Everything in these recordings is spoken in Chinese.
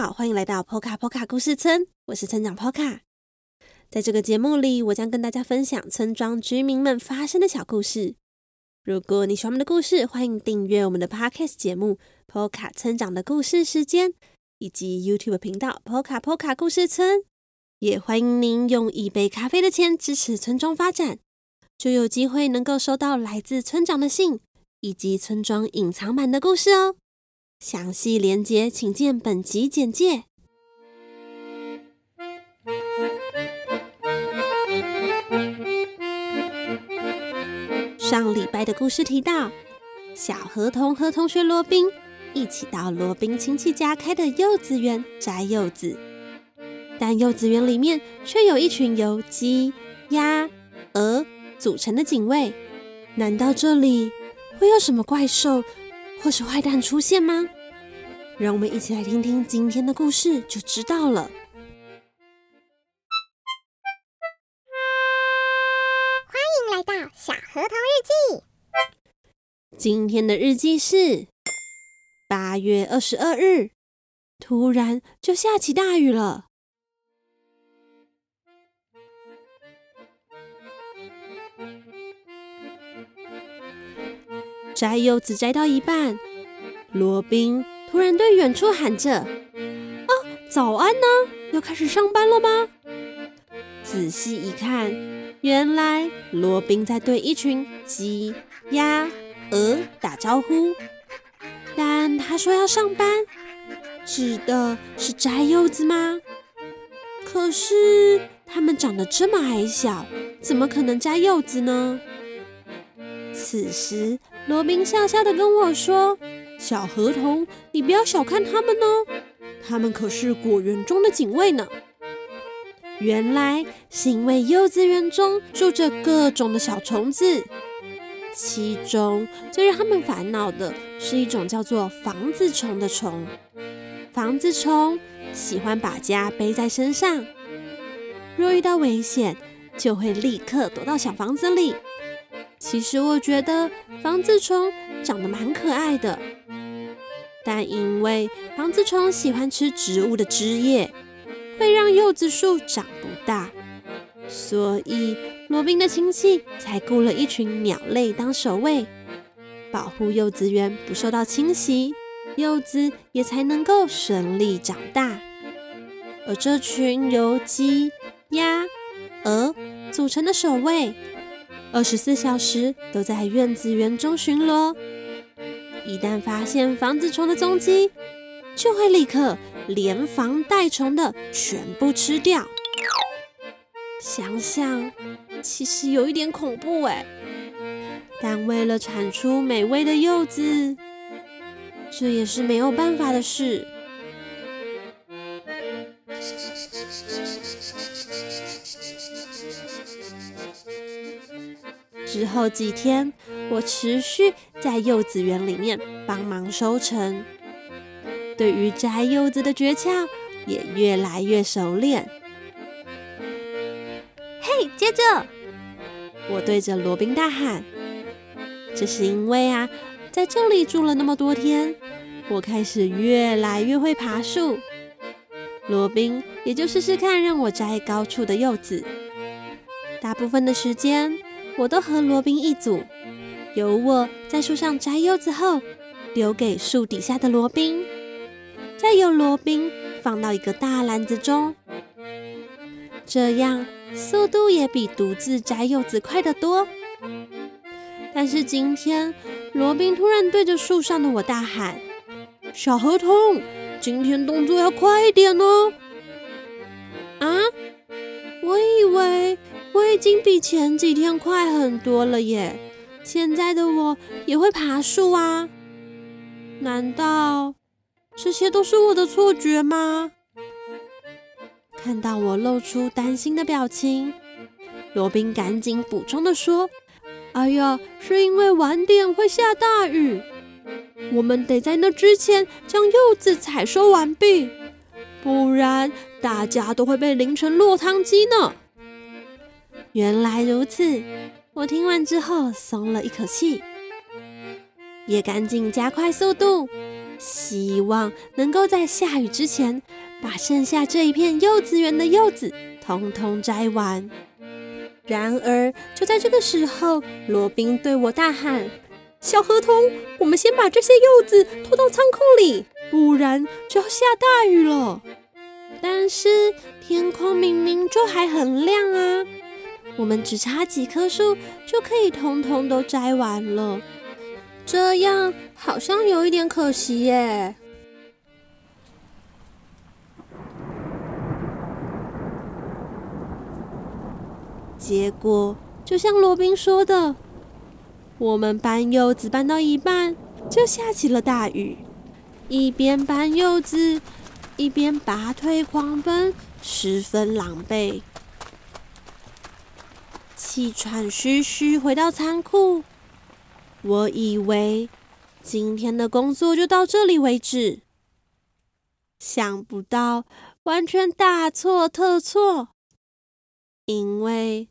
好，欢迎来到波卡波卡故事村，我是村长 Poka。在这个节目里，我将跟大家分享村庄居民们发生的小故事。如果你喜欢我们的故事，欢迎订阅我们的 Podcast 节目《Poka 村长的故事时间》，以及 YouTube 频道《波卡波卡故事村》。也欢迎您用一杯咖啡的钱支持村庄发展，就有机会能够收到来自村长的信，以及村庄隐藏版的故事哦。详细连结请见本集简介。上礼拜的故事提到，小河童和同学罗宾一起到罗宾亲戚家开的柚子园摘柚子。但柚子园里面却有一群由鸡、鸭、鹅组成的警卫，难道这里会有什么怪兽或是坏蛋出现吗？让我们一起来听听今天的故事，就知道了。欢迎来到小河童日记。今天的日记是八月二十二日，突然就下起大雨了。摘柚子摘到一半，罗宾突然对远处喊着：“啊，早安呢！要开始上班了吗？”仔细一看，原来罗宾在对一群鸡、鸭、鹅打招呼。但他说要上班，指的是摘柚子吗？可是他们长得这么矮小，怎么可能摘柚子呢？此时，罗宾笑笑的跟我说：“小河童，你不要小看他们哦，他们可是果园中的警卫呢。原来是因为柚子园中住着各种的小虫子，其中最让他们烦恼的是一种叫做房子虫的虫。房子虫喜欢把家背在身上，若遇到危险，就会立刻躲到小房子里。”其实我觉得房子虫长得蛮可爱的，但因为房子虫喜欢吃植物的枝叶，会让柚子树长不大，所以罗宾的亲戚才雇了一群鸟类当守卫，保护柚子园不受到侵袭，柚子也才能够顺利长大。而这群由鸡、鸭、鹅组成的守卫。二十四小时都在院子园中巡逻，一旦发现房子虫的踪迹，就会立刻连房带虫的全部吃掉。想想其实有一点恐怖哎，但为了产出美味的柚子，这也是没有办法的事。之后几天，我持续在柚子园里面帮忙收成，对于摘柚子的诀窍也越来越熟练。嘿，接着，我对着罗宾大喊：“这是因为啊，在这里住了那么多天，我开始越来越会爬树。罗宾也就试试看让我摘高处的柚子，大部分的时间。”我都和罗宾一组，由我在树上摘柚子后，留给树底下的罗宾，再由罗宾放到一个大篮子中，这样速度也比独自摘柚子快得多。但是今天，罗宾突然对着树上的我大喊：“小河童，今天动作要快一点哦！”啊，我以为。我已经比前几天快很多了耶！现在的我也会爬树啊？难道这些都是我的错觉吗？看到我露出担心的表情，罗宾赶紧补充的说：“哎呀，是因为晚点会下大雨，我们得在那之前将柚子采收完毕，不然大家都会被淋成落汤鸡呢。”原来如此，我听完之后松了一口气，也赶紧加快速度，希望能够在下雨之前把剩下这一片柚子园的柚子通通摘完。然而，就在这个时候，罗宾对我大喊：“小河童，我们先把这些柚子拖到仓库里，不然就要下大雨了。”但是天空明明就还很亮啊，我们只差几棵树就可以通通都摘完了，这样好像有一点可惜耶。结果就像罗宾说的，我们搬柚子搬到一半，就下起了大雨，一边搬柚子。一边拔腿狂奔，十分狼狈。气喘吁吁回到仓库，我以为今天的工作就到这里为止，想不到完全大错特错，因为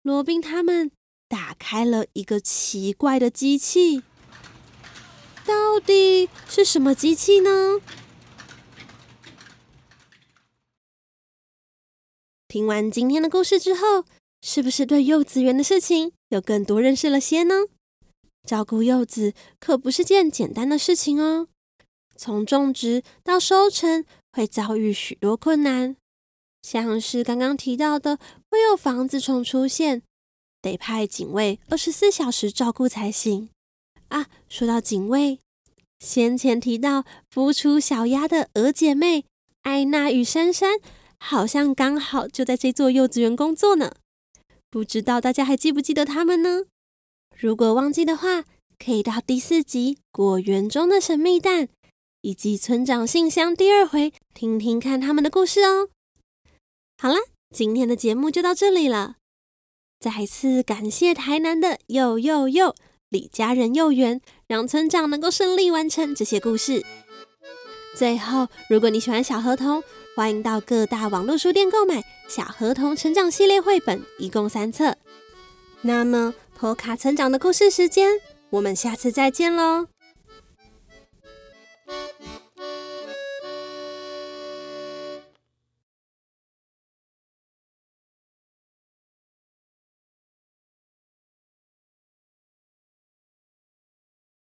罗宾他们打开了一个奇怪的机器，到底是什么机器呢？听完今天的故事之后，是不是对柚子园的事情有更多认识了些呢？照顾柚子可不是件简单的事情哦，从种植到收成会遭遇许多困难，像是刚刚提到的会有房子虫出现，得派警卫二十四小时照顾才行啊。说到警卫，先前提到孵出小鸭的鹅姐妹艾娜与珊珊。好像刚好就在这座柚子园工作呢，不知道大家还记不记得他们呢？如果忘记的话，可以到第四集《果园中的神秘蛋》以及《村长信箱》第二回听听看他们的故事哦。好啦，今天的节目就到这里了，再次感谢台南的又又又李家人柚园，让村长能够顺利完成这些故事。最后，如果你喜欢小河童，欢迎到各大网络书店购买《小河童成长系列》绘本，一共三册。那么，波卡成长的故事时间，我们下次再见喽。